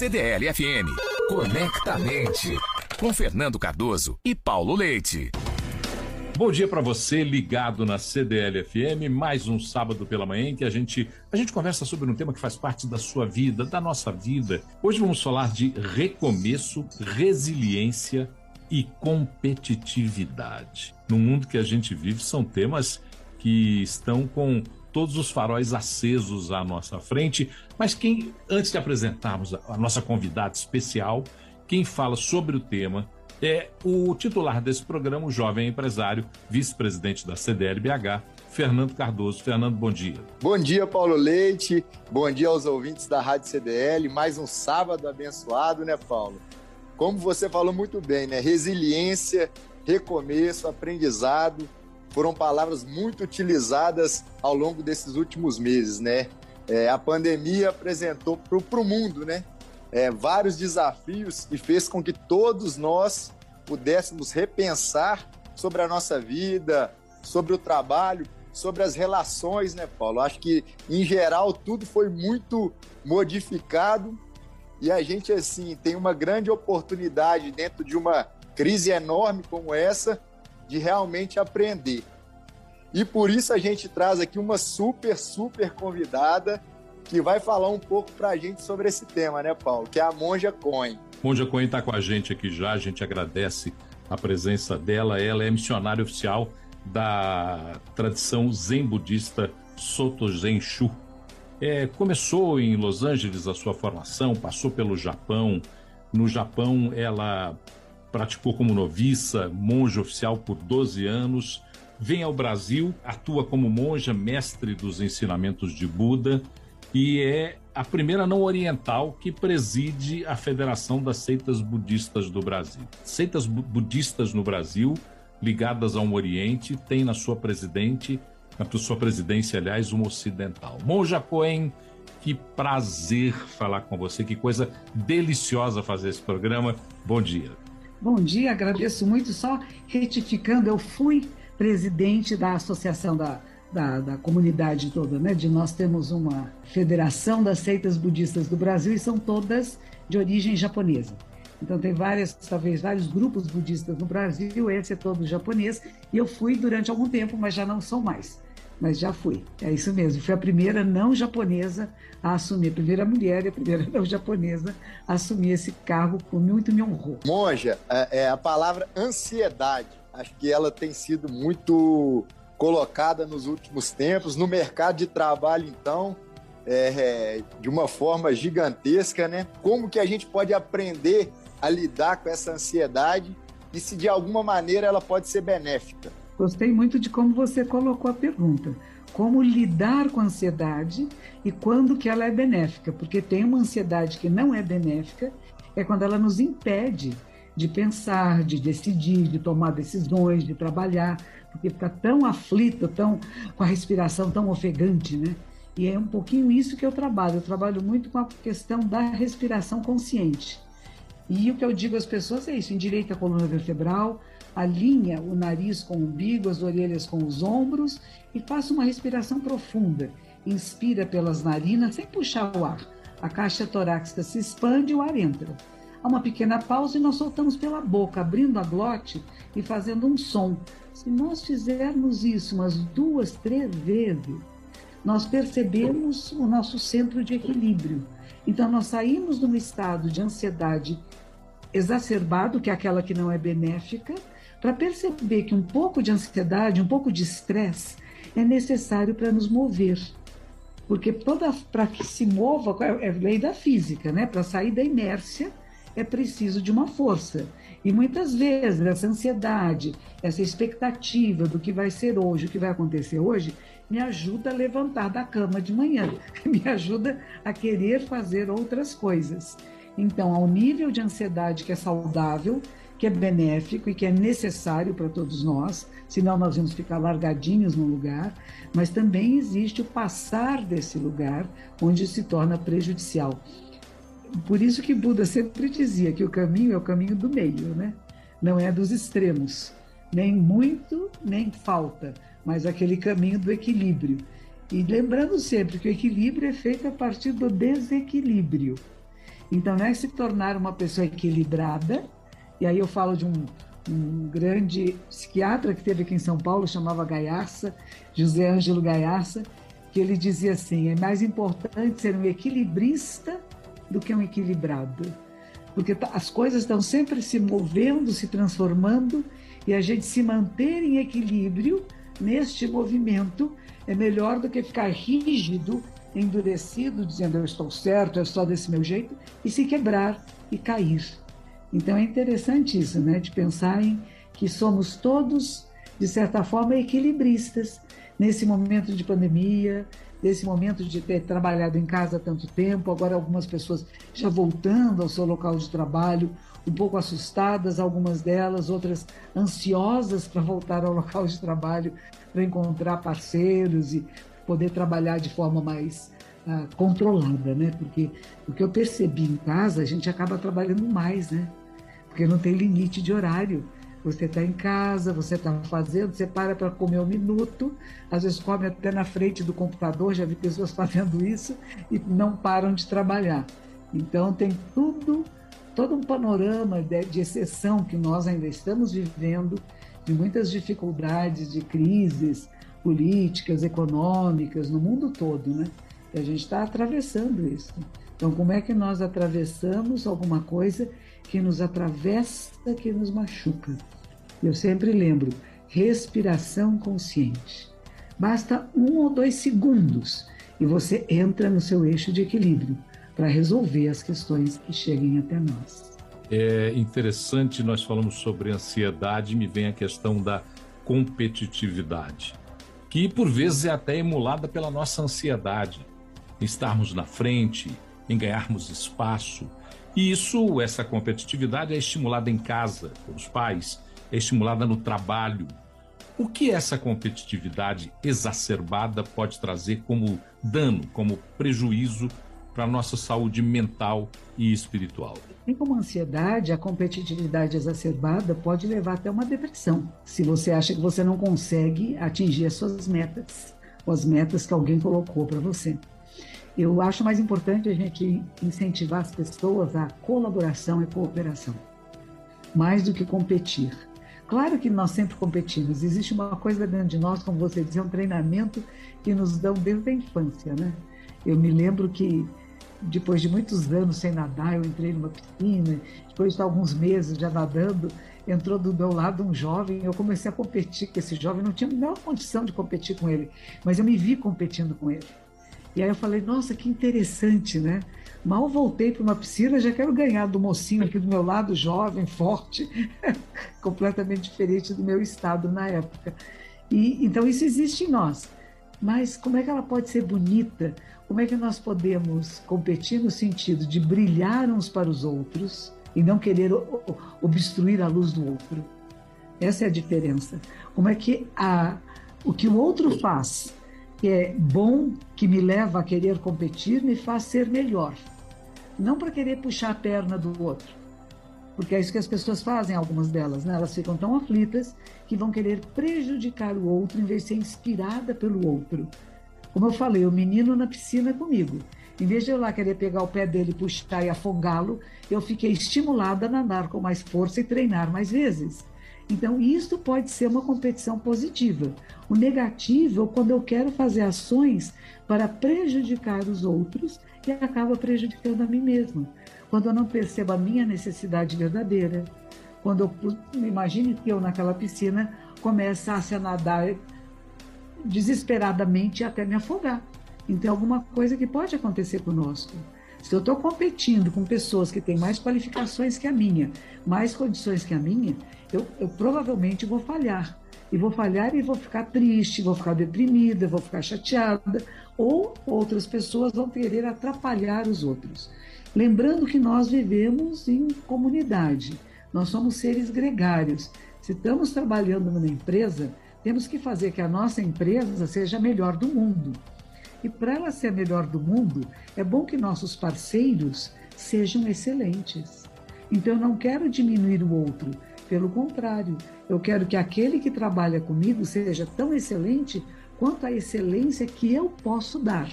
CDL FM. Conectamente. Com Fernando Cardoso e Paulo Leite. Bom dia para você ligado na CDL FM, mais um sábado pela manhã em que a gente a gente conversa sobre um tema que faz parte da sua vida, da nossa vida. Hoje vamos falar de recomeço, resiliência e competitividade. No mundo que a gente vive são temas que estão com todos os faróis acesos à nossa frente. Mas quem, antes de apresentarmos a, nossa convidada especial, quem fala sobre o tema é o titular desse programa, o jovem empresário, vice-presidente da CDLBH, Fernando Cardoso. Fernando, bom dia. Bom dia, Paulo Leite. Bom dia aos ouvintes da Rádio CDL. Mais um sábado abençoado, né, Paulo? Como você falou muito bem, né? Resiliência, recomeço, aprendizado foram palavras muito utilizadas ao longo desses últimos meses, né? É, a pandemia apresentou para o mundo, né? É, vários desafios e fez com que todos nós pudéssemos repensar sobre a nossa vida, sobre o trabalho, sobre as relações, né, Paulo? Acho que, em geral, tudo foi muito modificado e a gente, assim, tem uma grande oportunidade dentro de uma crise enorme como essa de realmente aprender. E por isso a gente traz aqui uma super, super convidada que vai falar um pouco para a gente sobre esse tema, né, Paulo? Que é a Monja Cohen. Monja Cohen está com a gente aqui já, a gente agradece a presença dela. Ela é missionária oficial da tradição zen budista Soto Zen Shu. É, começou em Los Angeles a sua formação, passou pelo Japão. No Japão, ela praticou como noviça, monja oficial por 12 anos, vem ao Brasil, atua como monja, mestre dos ensinamentos de Buda e é a primeira não oriental que preside a Federação das Seitas Budistas do Brasil. Seitas bu budistas no Brasil, ligadas ao Oriente, tem na sua presidente, na sua presidência, aliás, uma ocidental. Monja Cohen, que prazer falar com você, que coisa deliciosa fazer esse programa. Bom dia. Bom dia, agradeço muito. Só retificando, eu fui presidente da associação da, da, da, comunidade toda, né? De nós temos uma federação das seitas budistas do Brasil e são todas de origem japonesa. Então tem várias, talvez vários grupos budistas no Brasil, esse é todo japonês, e eu fui durante algum tempo, mas já não sou mais mas já fui. É isso mesmo. Fui a primeira não japonesa a assumir, a primeira mulher e a primeira não japonesa a assumir esse cargo, muito me honrou. Monja, é, é a palavra ansiedade. Acho que ela tem sido muito colocada nos últimos tempos no mercado de trabalho, então, é, é, de uma forma gigantesca, né? Como que a gente pode aprender a lidar com essa ansiedade e se de alguma maneira ela pode ser benéfica? Gostei muito de como você colocou a pergunta. Como lidar com a ansiedade e quando que ela é benéfica? Porque tem uma ansiedade que não é benéfica, é quando ela nos impede de pensar, de decidir, de tomar decisões, de trabalhar, porque fica tão aflito, tão com a respiração tão ofegante, né? E é um pouquinho isso que eu trabalho. Eu trabalho muito com a questão da respiração consciente. E o que eu digo às pessoas é isso: endireita a coluna vertebral, alinha o nariz com o umbigo, as orelhas com os ombros e faça uma respiração profunda. Inspira pelas narinas sem puxar o ar. A caixa torácica se expande e o ar entra. Há uma pequena pausa e nós soltamos pela boca, abrindo a glote e fazendo um som. Se nós fizermos isso umas duas, três vezes, nós percebemos o nosso centro de equilíbrio. Então, nós saímos de um estado de ansiedade exacerbado, que é aquela que não é benéfica, para perceber que um pouco de ansiedade, um pouco de estresse é necessário para nos mover. Porque para que se mova, é, é lei da física, né? Para sair da inércia é preciso de uma força. E muitas vezes essa ansiedade, essa expectativa do que vai ser hoje, o que vai acontecer hoje, me ajuda a levantar da cama de manhã, me ajuda a querer fazer outras coisas. Então, ao nível de ansiedade que é saudável, que é benéfico e que é necessário para todos nós, senão nós vamos ficar largadinhos no lugar, mas também existe o passar desse lugar onde se torna prejudicial. Por isso que Buda sempre dizia que o caminho é o caminho do meio, né? Não é dos extremos, nem muito, nem falta, mas aquele caminho do equilíbrio. E lembrando sempre que o equilíbrio é feito a partir do desequilíbrio. Então, não é se tornar uma pessoa equilibrada, e aí eu falo de um, um grande psiquiatra que teve aqui em São Paulo, chamava Gaiarça, José Ângelo Gaiarça, que ele dizia assim: é mais importante ser um equilibrista do que um equilibrado. Porque tá, as coisas estão sempre se movendo, se transformando, e a gente se manter em equilíbrio neste movimento é melhor do que ficar rígido, endurecido, dizendo eu estou certo, é só desse meu jeito, e se quebrar e cair. Então é interessante isso, né, de pensar em que somos todos, de certa forma, equilibristas nesse momento de pandemia, nesse momento de ter trabalhado em casa tanto tempo, agora algumas pessoas já voltando ao seu local de trabalho, um pouco assustadas, algumas delas, outras ansiosas para voltar ao local de trabalho, para encontrar parceiros e poder trabalhar de forma mais uh, controlada, né? Porque o que eu percebi em casa, a gente acaba trabalhando mais, né? Porque não tem limite de horário. Você está em casa, você está fazendo, você para para comer um minuto, às vezes come até na frente do computador, já vi pessoas fazendo isso e não param de trabalhar. Então tem tudo, todo um panorama de, de exceção que nós ainda estamos vivendo, de muitas dificuldades, de crises políticas, econômicas no mundo todo, né? E a gente está atravessando isso. Então, como é que nós atravessamos alguma coisa que nos atravessa, que nos machuca. Eu sempre lembro: respiração consciente. Basta um ou dois segundos e você entra no seu eixo de equilíbrio para resolver as questões que cheguem até nós. É interessante, nós falamos sobre ansiedade, me vem a questão da competitividade, que por vezes é até emulada pela nossa ansiedade, estarmos na frente, em ganharmos espaço, e isso, essa competitividade é estimulada em casa, pelos pais, é estimulada no trabalho. O que essa competitividade exacerbada pode trazer como dano, como prejuízo para a nossa saúde mental e espiritual? E como ansiedade, a competitividade exacerbada pode levar até uma depressão, se você acha que você não consegue atingir as suas metas, ou as metas que alguém colocou para você. Eu acho mais importante a gente incentivar as pessoas à colaboração e cooperação, mais do que competir. Claro que nós sempre competimos, existe uma coisa dentro de nós, como você disse, é um treinamento que nos dão desde a infância, né? Eu me lembro que depois de muitos anos sem nadar, eu entrei numa piscina, depois de alguns meses já nadando, entrou do meu lado um jovem, eu comecei a competir com esse jovem, não tinha a menor condição de competir com ele, mas eu me vi competindo com ele. E aí eu falei, nossa, que interessante, né? Mal voltei para uma piscina, já quero ganhar do mocinho aqui do meu lado, jovem, forte, completamente diferente do meu estado na época. E então isso existe em nós. Mas como é que ela pode ser bonita? Como é que nós podemos competir no sentido de brilhar uns para os outros e não querer obstruir a luz do outro? Essa é a diferença. Como é que a, o que o outro faz que é bom, que me leva a querer competir, me faz ser melhor. Não para querer puxar a perna do outro. Porque é isso que as pessoas fazem, algumas delas, né? Elas ficam tão aflitas que vão querer prejudicar o outro em vez de ser inspirada pelo outro. Como eu falei, o menino na piscina comigo. Em vez de eu lá querer pegar o pé dele, puxar e afogá-lo, eu fiquei estimulada a nadar com mais força e treinar mais vezes. Então, isso pode ser uma competição positiva. O negativo é quando eu quero fazer ações para prejudicar os outros e acaba prejudicando a mim mesma. Quando eu não percebo a minha necessidade verdadeira. Quando eu imagine que eu naquela piscina começasse a nadar desesperadamente até me afogar. Então, é alguma coisa que pode acontecer conosco. Se eu estou competindo com pessoas que têm mais qualificações que a minha, mais condições que a minha, eu, eu provavelmente vou falhar. E vou falhar e vou ficar triste, vou ficar deprimida, vou ficar chateada, ou outras pessoas vão querer atrapalhar os outros. Lembrando que nós vivemos em comunidade, nós somos seres gregários. Se estamos trabalhando numa empresa, temos que fazer que a nossa empresa seja a melhor do mundo. E para ela ser a melhor do mundo, é bom que nossos parceiros sejam excelentes. Então, eu não quero diminuir o outro, pelo contrário, eu quero que aquele que trabalha comigo seja tão excelente quanto a excelência que eu posso dar,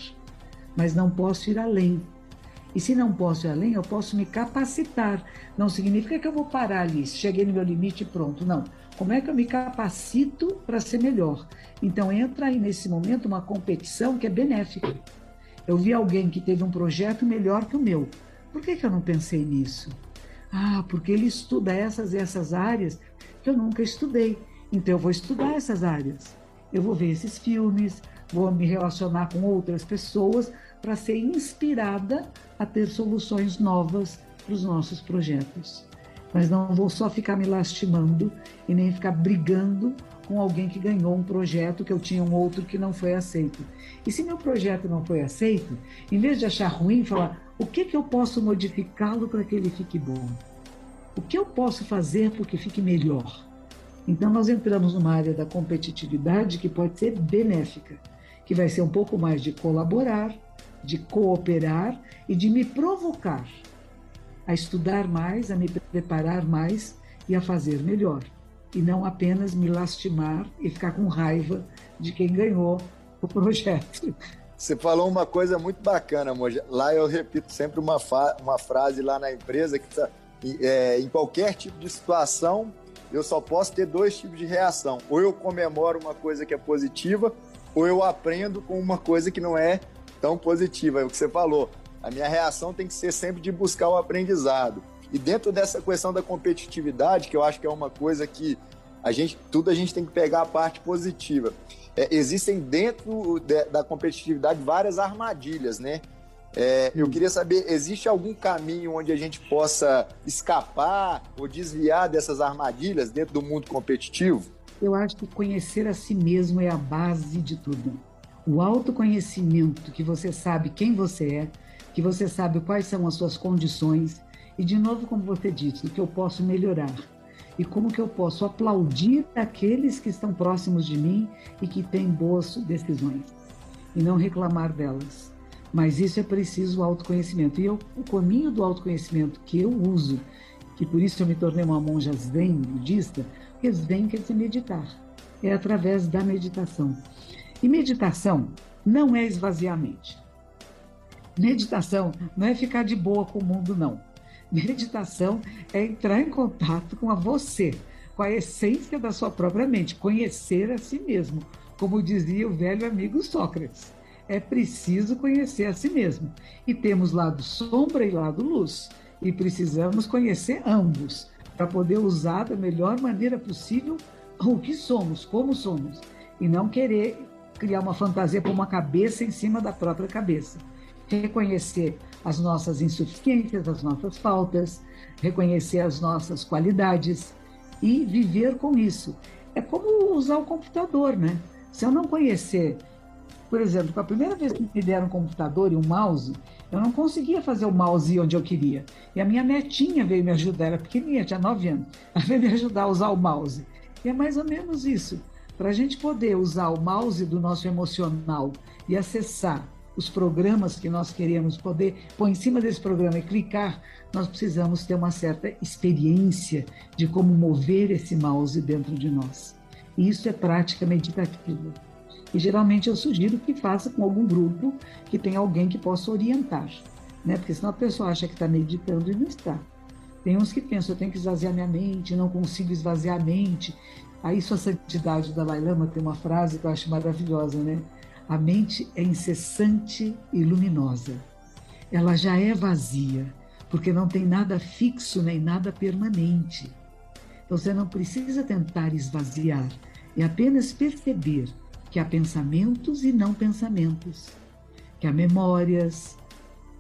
mas não posso ir além. E se não posso ir além, eu posso me capacitar. Não significa que eu vou parar ali, cheguei no meu limite e pronto. Não. Como é que eu me capacito para ser melhor? Então entra aí nesse momento uma competição que é benéfica. Eu vi alguém que teve um projeto melhor que o meu. Por que, que eu não pensei nisso? Ah, porque ele estuda essas e essas áreas que eu nunca estudei. Então eu vou estudar essas áreas. Eu vou ver esses filmes, vou me relacionar com outras pessoas para ser inspirada a ter soluções novas para os nossos projetos. Mas não vou só ficar me lastimando e nem ficar brigando com alguém que ganhou um projeto que eu tinha um outro que não foi aceito. E se meu projeto não foi aceito, em vez de achar ruim, falar o que, que eu posso modificá-lo para que ele fique bom? O que eu posso fazer para que fique melhor? Então, nós entramos numa área da competitividade que pode ser benéfica, que vai ser um pouco mais de colaborar, de cooperar e de me provocar a estudar mais, a me preparar mais e a fazer melhor. E não apenas me lastimar e ficar com raiva de quem ganhou o projeto. Você falou uma coisa muito bacana, Moja. Lá eu repito sempre uma, uma frase lá na empresa que tá, é, em qualquer tipo de situação eu só posso ter dois tipos de reação. Ou eu comemoro uma coisa que é positiva, ou eu aprendo com uma coisa que não é tão positiva. É o que você falou. A minha reação tem que ser sempre de buscar o aprendizado. E dentro dessa questão da competitividade, que eu acho que é uma coisa que a gente, tudo a gente tem que pegar a parte positiva. É, existem dentro de, da competitividade várias armadilhas, né? É, eu queria saber, existe algum caminho onde a gente possa escapar ou desviar dessas armadilhas dentro do mundo competitivo? Eu acho que conhecer a si mesmo é a base de tudo. O autoconhecimento, que você sabe quem você é, que você sabe quais são as suas condições, e de novo, como você disse, o que eu posso melhorar e como que eu posso aplaudir aqueles que estão próximos de mim e que têm boas decisões e não reclamar delas. Mas isso é preciso autoconhecimento. E eu, o caminho do autoconhecimento que eu uso, que por isso eu me tornei uma monja zen budista, porque zen quer dizer meditar. É através da meditação. E meditação não é esvaziar a mente. Meditação não é ficar de boa com o mundo, não. Meditação é entrar em contato com a você, com a essência da sua própria mente, conhecer a si mesmo, como dizia o velho amigo Sócrates é preciso conhecer a si mesmo. E temos lado sombra e lado luz. E precisamos conhecer ambos para poder usar da melhor maneira possível o que somos, como somos. E não querer criar uma fantasia para uma cabeça em cima da própria cabeça. Reconhecer as nossas insuficiências, as nossas faltas, reconhecer as nossas qualidades e viver com isso. É como usar o computador, né? Se eu não conhecer por exemplo, a primeira vez que me deram um computador e um mouse, eu não conseguia fazer o mouse onde eu queria. E a minha netinha veio me ajudar, era pequenininha, tinha 9 anos. Ela veio me ajudar a usar o mouse. E é mais ou menos isso. Para a gente poder usar o mouse do nosso emocional e acessar os programas que nós queremos poder pôr em cima desse programa e clicar, nós precisamos ter uma certa experiência de como mover esse mouse dentro de nós. E isso é prática meditativa. E geralmente eu sugiro que faça com algum grupo que tenha alguém que possa orientar, né? Porque senão a pessoa acha que está meditando e não está. Tem uns que pensam, eu tenho que esvaziar minha mente, não consigo esvaziar a mente. Aí sua santidade Dalai Lama tem uma frase que eu acho maravilhosa, né? A mente é incessante e luminosa. Ela já é vazia, porque não tem nada fixo nem nada permanente. Então você não precisa tentar esvaziar, é apenas perceber que há pensamentos e não pensamentos, que há memórias,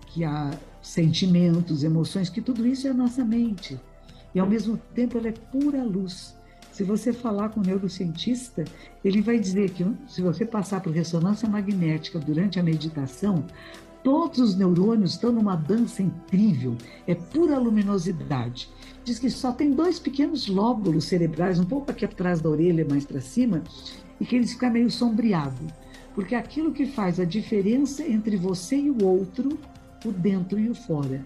que há sentimentos, emoções, que tudo isso é a nossa mente. E ao mesmo tempo ela é pura luz. Se você falar com um neurocientista, ele vai dizer que se você passar por ressonância magnética durante a meditação, todos os neurônios estão numa dança incrível, é pura luminosidade. Diz que só tem dois pequenos lóbulos cerebrais, um pouco aqui atrás da orelha, mais para cima, e que eles ficam meio sombreados. Porque aquilo que faz a diferença entre você e o outro, o dentro e o fora.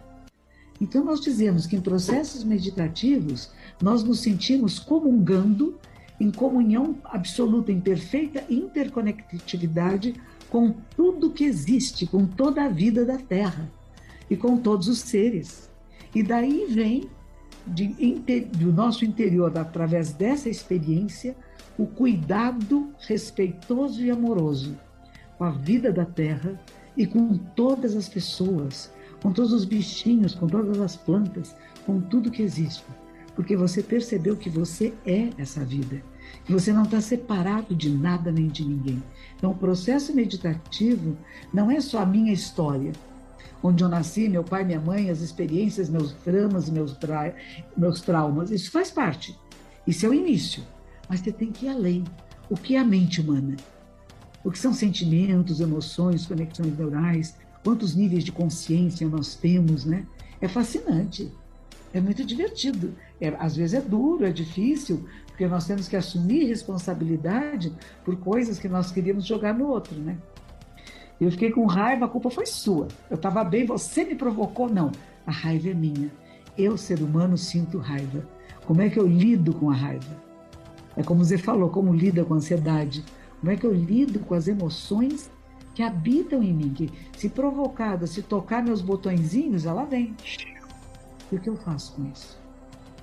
Então, nós dizemos que em processos meditativos, nós nos sentimos comungando em comunhão absoluta, em perfeita interconectividade com tudo que existe, com toda a vida da Terra. e com todos os seres. E daí vem de, do nosso interior, através dessa experiência, o cuidado respeitoso e amoroso com a vida da terra e com todas as pessoas, com todos os bichinhos, com todas as plantas, com tudo que existe. Porque você percebeu que você é essa vida, que você não está separado de nada nem de ninguém. Então, o processo meditativo não é só a minha história, onde eu nasci, meu pai, minha mãe, as experiências, meus dramas, meus, tra meus traumas. Isso faz parte. Isso é o início. Mas você tem que ir além. O que é a mente humana? O que são sentimentos, emoções, conexões neurais? Quantos níveis de consciência nós temos, né? É fascinante. É muito divertido. É, às vezes é duro, é difícil, porque nós temos que assumir responsabilidade por coisas que nós queríamos jogar no outro, né? Eu fiquei com raiva, a culpa foi sua. Eu estava bem, você me provocou. Não, a raiva é minha. Eu, ser humano, sinto raiva. Como é que eu lido com a raiva? É como você falou, como lida com a ansiedade. Como é que eu lido com as emoções que habitam em mim? Que, se provocada, se tocar meus botõezinhos, ela vem. E o que eu faço com isso?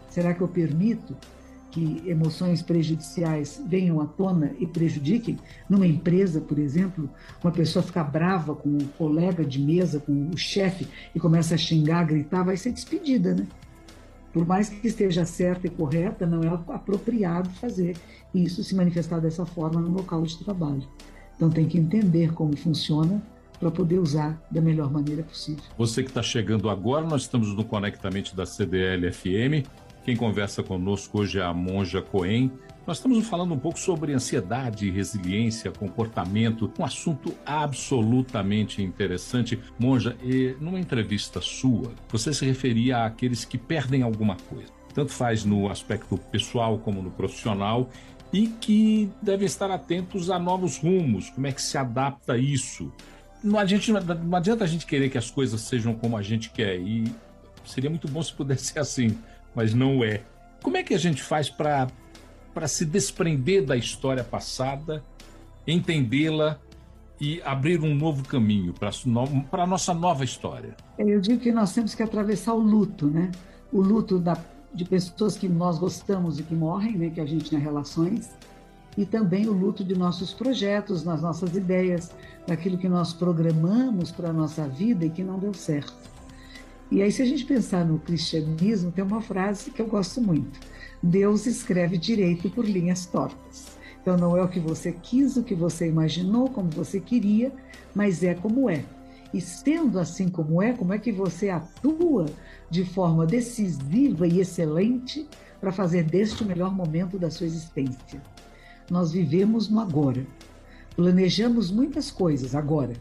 Será que eu permito que emoções prejudiciais venham à tona e prejudiquem, numa empresa, por exemplo, uma pessoa ficar brava com o colega de mesa, com o chefe, e começa a xingar, a gritar, vai ser despedida, né? Por mais que esteja certa e correta, não é apropriado fazer isso se manifestar dessa forma no local de trabalho. Então tem que entender como funciona para poder usar da melhor maneira possível. Você que está chegando agora, nós estamos no Conectamente da CDL FM. Quem conversa conosco hoje é a Monja Coen. Nós estamos falando um pouco sobre ansiedade, resiliência, comportamento, um assunto absolutamente interessante. Monja, numa entrevista sua, você se referia àqueles que perdem alguma coisa, tanto faz no aspecto pessoal como no profissional, e que devem estar atentos a novos rumos, como é que se adapta isso. Não, a gente, não adianta a gente querer que as coisas sejam como a gente quer, e seria muito bom se pudesse ser assim mas não é. Como é que a gente faz para se desprender da história passada, entendê-la e abrir um novo caminho para a nossa nova história? Eu digo que nós temos que atravessar o luto, né? O luto da, de pessoas que nós gostamos e que morrem, né? que a gente tem relações, e também o luto de nossos projetos, nas nossas ideias, daquilo que nós programamos para a nossa vida e que não deu certo. E aí, se a gente pensar no cristianismo, tem uma frase que eu gosto muito: Deus escreve direito por linhas tortas. Então, não é o que você quis, o que você imaginou, como você queria, mas é como é. E sendo assim como é, como é que você atua de forma decisiva e excelente para fazer deste o melhor momento da sua existência? Nós vivemos no agora. Planejamos muitas coisas agora,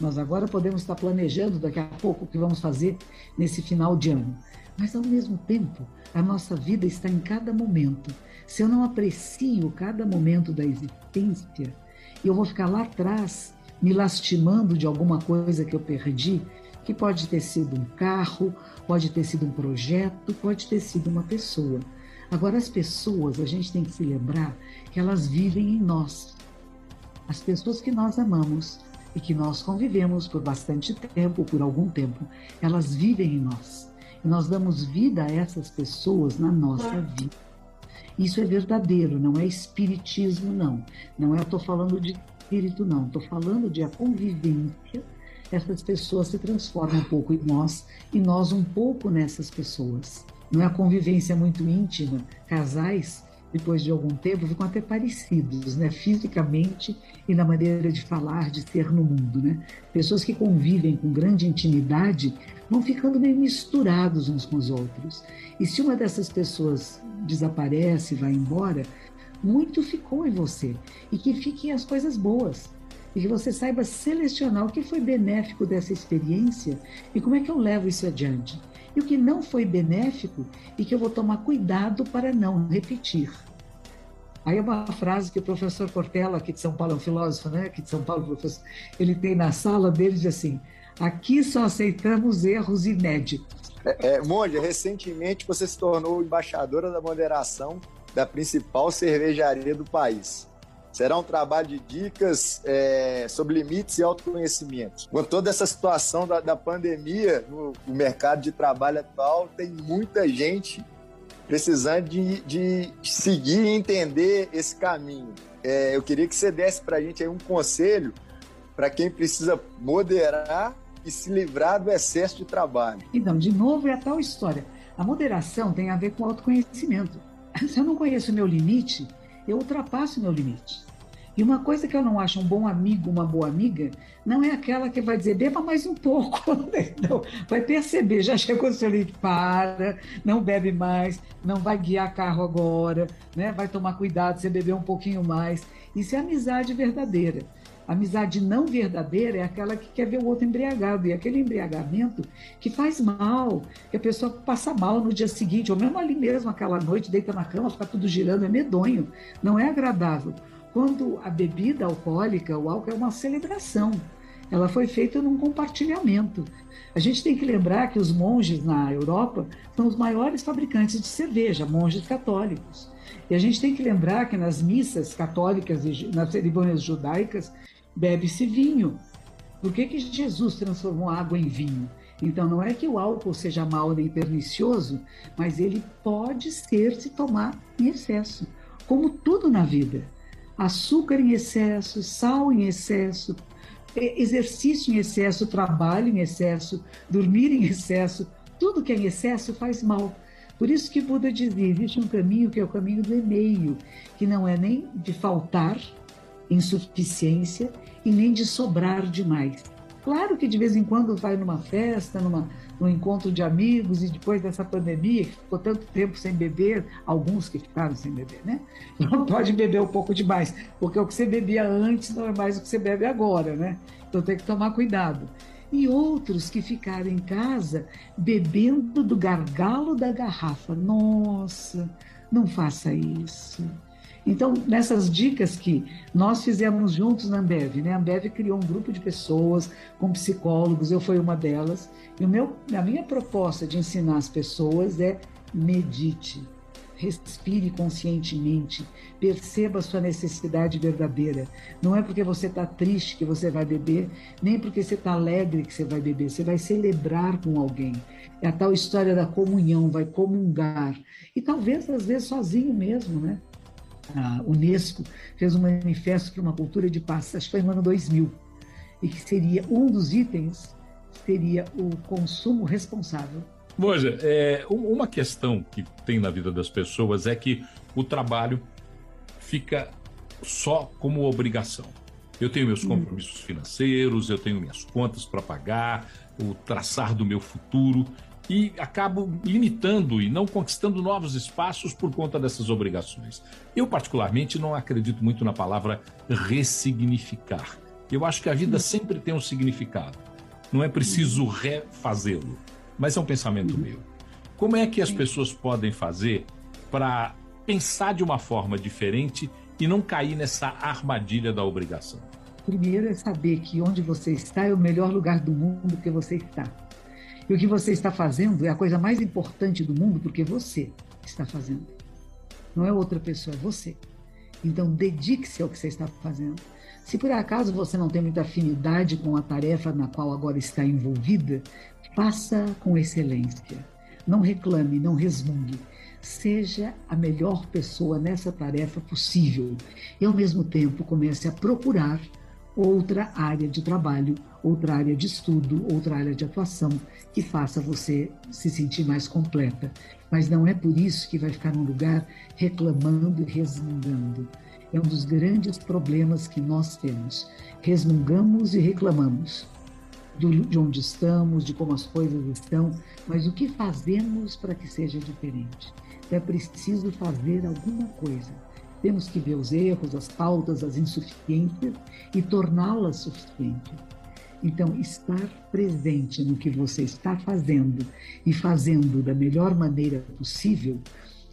nós agora podemos estar planejando daqui a pouco o que vamos fazer nesse final de ano. Mas, ao mesmo tempo, a nossa vida está em cada momento. Se eu não aprecio cada momento da existência, eu vou ficar lá atrás me lastimando de alguma coisa que eu perdi, que pode ter sido um carro, pode ter sido um projeto, pode ter sido uma pessoa. Agora, as pessoas, a gente tem que se lembrar que elas vivem em nós. As pessoas que nós amamos, e que nós convivemos por bastante tempo, por algum tempo, elas vivem em nós. E nós damos vida a essas pessoas na nossa vida. Isso é verdadeiro, não é espiritismo, não. Não é, estou falando de espírito, não. Estou falando de a convivência. Essas pessoas se transformam um pouco em nós e nós um pouco nessas pessoas. Não é a convivência muito íntima. Casais depois de algum tempo, ficam até parecidos, né? fisicamente e na maneira de falar, de ser no mundo. Né? Pessoas que convivem com grande intimidade vão ficando meio misturados uns com os outros. E se uma dessas pessoas desaparece, vai embora, muito ficou em você. E que fiquem as coisas boas. E que você saiba selecionar o que foi benéfico dessa experiência e como é que eu levo isso adiante e o que não foi benéfico e que eu vou tomar cuidado para não repetir. Aí é uma frase que o professor Cortella, aqui de São Paulo, é um filósofo, né? Aqui de São Paulo, professor, ele tem na sala dele, diz assim: aqui só aceitamos erros inéditos. É, é, recentemente você se tornou embaixadora da moderação da principal cervejaria do país. Será um trabalho de dicas é, sobre limites e autoconhecimento. Com toda essa situação da, da pandemia no, no, mercado de trabalho atual, tem muita gente precisando de, de seguir e entender esse caminho. É, eu queria que você desse para a gente um conselho para quem precisa moderar e se livrar do excesso de trabalho. Então, de novo, é a tal história. A moderação tem a ver com autoconhecimento. Se eu não conheço o meu limite, eu ultrapasso o meu limite. E uma coisa que eu não acho um bom amigo, uma boa amiga, não é aquela que vai dizer, beba mais um pouco. Não, vai perceber, já chegou o seu limite, para, não bebe mais, não vai guiar carro agora, né? vai tomar cuidado, você beber um pouquinho mais. Isso é amizade verdadeira. Amizade não verdadeira é aquela que quer ver o outro embriagado. E aquele embriagamento que faz mal, que a pessoa passa mal no dia seguinte, ou mesmo ali mesmo, aquela noite, deita na cama, fica tudo girando, é medonho. Não é agradável. Quando a bebida alcoólica, o álcool é uma celebração. Ela foi feita num compartilhamento. A gente tem que lembrar que os monges na Europa são os maiores fabricantes de cerveja, monges católicos. E a gente tem que lembrar que nas missas católicas e nas cerimônias judaicas, bebe-se vinho. Por que, que Jesus transformou água em vinho? Então, não é que o álcool seja mau nem pernicioso, mas ele pode ser se tomar em excesso, como tudo na vida. Açúcar em excesso, sal em excesso, exercício em excesso, trabalho em excesso, dormir em excesso, tudo que é em excesso faz mal. Por isso que Buda dizia: existe um caminho que é o caminho do e-mail, que não é nem de faltar, insuficiência e nem de sobrar demais. Claro que de vez em quando vai numa festa, numa, num encontro de amigos e depois dessa pandemia, que ficou tanto tempo sem beber, alguns que ficaram sem beber, né? Não pode beber um pouco demais, porque o que você bebia antes não é mais o que você bebe agora, né? Então tem que tomar cuidado. E outros que ficaram em casa bebendo do gargalo da garrafa. Nossa, não faça isso. Então, nessas dicas que nós fizemos juntos na Ambev, né? A Ambev criou um grupo de pessoas com psicólogos, eu fui uma delas. E o meu, a minha proposta de ensinar as pessoas é medite, respire conscientemente, perceba a sua necessidade verdadeira. Não é porque você está triste que você vai beber, nem porque você está alegre que você vai beber. Você vai celebrar com alguém. É a tal história da comunhão, vai comungar. E talvez, às vezes, sozinho mesmo, né? A Unesco fez um manifesto para uma cultura de paz, acho que foi no ano 2000, e que seria um dos itens seria o consumo responsável. Moja, é, uma questão que tem na vida das pessoas é que o trabalho fica só como obrigação. Eu tenho meus hum. compromissos financeiros, eu tenho minhas contas para pagar, o traçar do meu futuro e acabo limitando e não conquistando novos espaços por conta dessas obrigações. Eu, particularmente, não acredito muito na palavra ressignificar. Eu acho que a vida sempre tem um significado. Não é preciso refazê-lo, mas é um pensamento meu. Como é que as pessoas podem fazer para pensar de uma forma diferente e não cair nessa armadilha da obrigação? Primeiro é saber que onde você está é o melhor lugar do mundo que você está. E o que você está fazendo é a coisa mais importante do mundo porque você está fazendo. Não é outra pessoa, é você. Então, dedique-se ao que você está fazendo. Se por acaso você não tem muita afinidade com a tarefa na qual agora está envolvida, faça com excelência. Não reclame, não resmungue. Seja a melhor pessoa nessa tarefa possível e, ao mesmo tempo, comece a procurar outra área de trabalho, outra área de estudo, outra área de atuação que faça você se sentir mais completa. Mas não é por isso que vai ficar num lugar reclamando e resmungando. É um dos grandes problemas que nós temos. Resmungamos e reclamamos de onde estamos, de como as coisas estão, mas o que fazemos para que seja diferente? É preciso fazer alguma coisa temos que ver os erros, as faltas, as insuficiências e torná-las suficientes. Então, estar presente no que você está fazendo e fazendo da melhor maneira possível,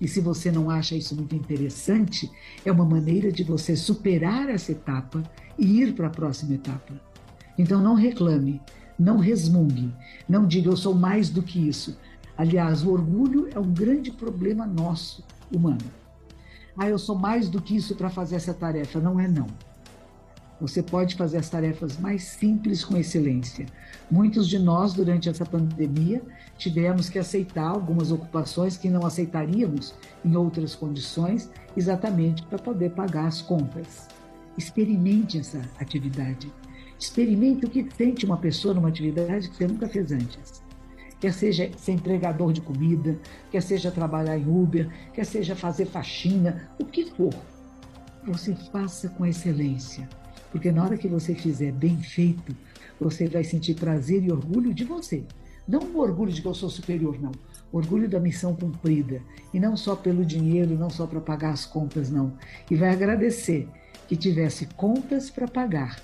e se você não acha isso muito interessante, é uma maneira de você superar essa etapa e ir para a próxima etapa. Então, não reclame, não resmungue, não diga eu sou mais do que isso. Aliás, o orgulho é um grande problema nosso, humano ah, eu sou mais do que isso para fazer essa tarefa. Não é não. Você pode fazer as tarefas mais simples com excelência. Muitos de nós, durante essa pandemia, tivemos que aceitar algumas ocupações que não aceitaríamos em outras condições, exatamente para poder pagar as contas. Experimente essa atividade. Experimente o que sente uma pessoa numa atividade que você nunca fez antes. Quer seja ser entregador de comida, quer seja trabalhar em Uber, quer seja fazer faxina, o que for. Você faça com excelência porque na hora que você fizer bem feito, você vai sentir prazer e orgulho de você. Não o orgulho de que eu sou superior, não. Orgulho da missão cumprida. E não só pelo dinheiro, não só para pagar as contas, não. E vai agradecer que tivesse contas para pagar,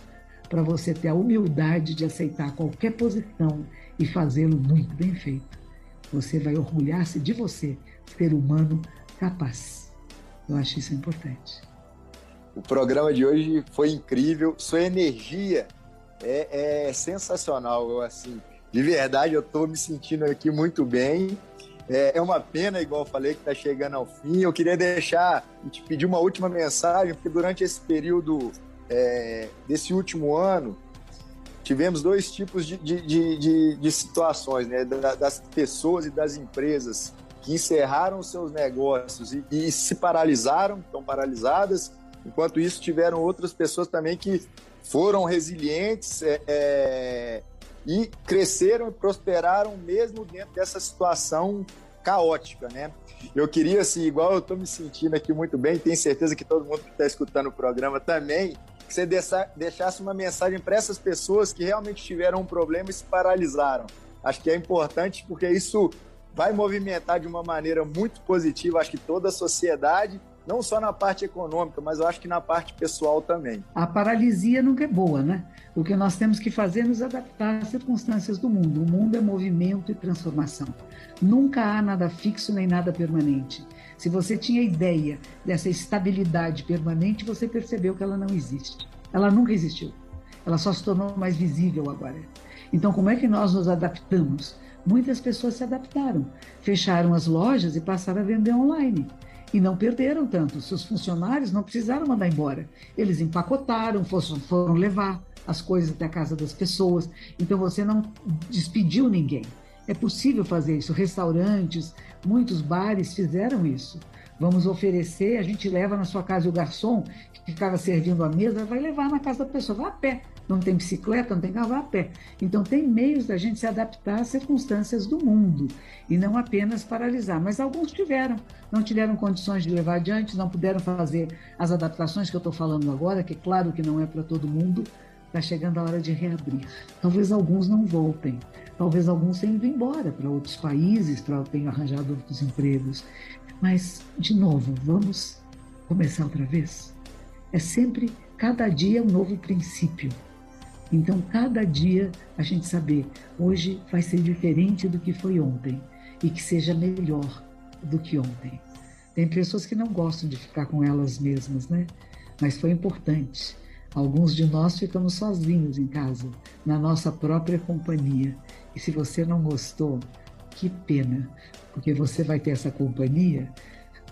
para você ter a humildade de aceitar qualquer posição e fazê-lo muito bem feito. Você vai orgulhar-se de você, ser humano capaz. Eu acho isso importante. O programa de hoje foi incrível. Sua energia é, é sensacional. Assim, de verdade, eu estou me sentindo aqui muito bem. É, é uma pena, igual eu falei, que está chegando ao fim. Eu queria deixar e te pedir uma última mensagem, porque durante esse período é, desse último ano, tivemos dois tipos de, de, de, de situações, né? Das pessoas e das empresas que encerraram seus negócios e, e se paralisaram, estão paralisadas, Enquanto isso, tiveram outras pessoas também que foram resilientes é, é, e cresceram e prosperaram mesmo dentro dessa situação caótica, né? Eu queria, assim, igual eu estou me sentindo aqui muito bem, tenho certeza que todo mundo que está escutando o programa também, que você deixasse uma mensagem para essas pessoas que realmente tiveram um problema e se paralisaram. Acho que é importante porque isso vai movimentar de uma maneira muito positiva, acho que toda a sociedade não só na parte econômica, mas eu acho que na parte pessoal também. A paralisia nunca é boa, né? O que nós temos que fazer é nos adaptar às circunstâncias do mundo. O mundo é movimento e transformação. Nunca há nada fixo nem nada permanente. Se você tinha ideia dessa estabilidade permanente, você percebeu que ela não existe. Ela nunca existiu. Ela só se tornou mais visível agora. Então, como é que nós nos adaptamos? Muitas pessoas se adaptaram, fecharam as lojas e passaram a vender online. E não perderam tanto. Seus funcionários não precisaram mandar embora. Eles empacotaram, foram levar as coisas até a casa das pessoas. Então você não despediu ninguém. É possível fazer isso. Restaurantes, muitos bares fizeram isso. Vamos oferecer, a gente leva na sua casa o garçom que ficava servindo a mesa, vai levar na casa da pessoa, vai a pé não tem bicicleta, não tem carro, a pé. Então, tem meios da gente se adaptar às circunstâncias do mundo e não apenas paralisar. Mas alguns tiveram, não tiveram condições de levar adiante, não puderam fazer as adaptações que eu estou falando agora, que é claro que não é para todo mundo, está chegando a hora de reabrir. Talvez alguns não voltem, talvez alguns tenham ido embora para outros países, para tenham arranjado outros empregos. Mas, de novo, vamos começar outra vez? É sempre, cada dia, um novo princípio. Então, cada dia a gente saber, hoje vai ser diferente do que foi ontem e que seja melhor do que ontem. Tem pessoas que não gostam de ficar com elas mesmas, né? Mas foi importante. Alguns de nós ficamos sozinhos em casa, na nossa própria companhia. E se você não gostou, que pena, porque você vai ter essa companhia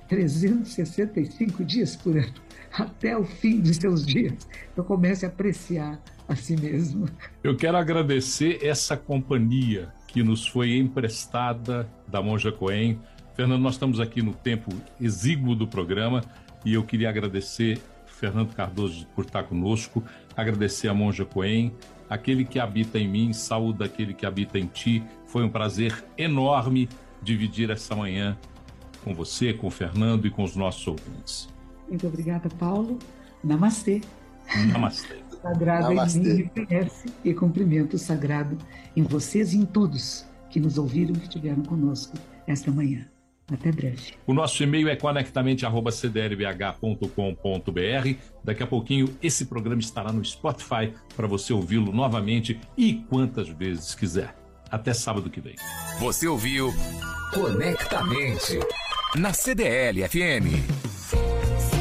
365 dias por ano, até o fim dos seus dias. Então comece a apreciar a si mesmo. Eu quero agradecer essa companhia que nos foi emprestada da Monja Coen. Fernando, nós estamos aqui no tempo exíguo do programa e eu queria agradecer Fernando Cardoso por estar conosco, agradecer a Monja Coen, aquele que habita em mim, saúde aquele que habita em ti. Foi um prazer enorme dividir essa manhã com você, com o Fernando e com os nossos ouvintes. Muito obrigada, Paulo. Namastê. Namastê sagrado Namastê. em mim reconhece e cumprimento o sagrado em vocês e em todos que nos ouviram e que estiveram conosco esta manhã. Até breve. O nosso e-mail é conectamente@cdlbh.com.br. Daqui a pouquinho esse programa estará no Spotify para você ouvi-lo novamente e quantas vezes quiser. Até sábado que vem. Você ouviu Conectamente na CDL FM.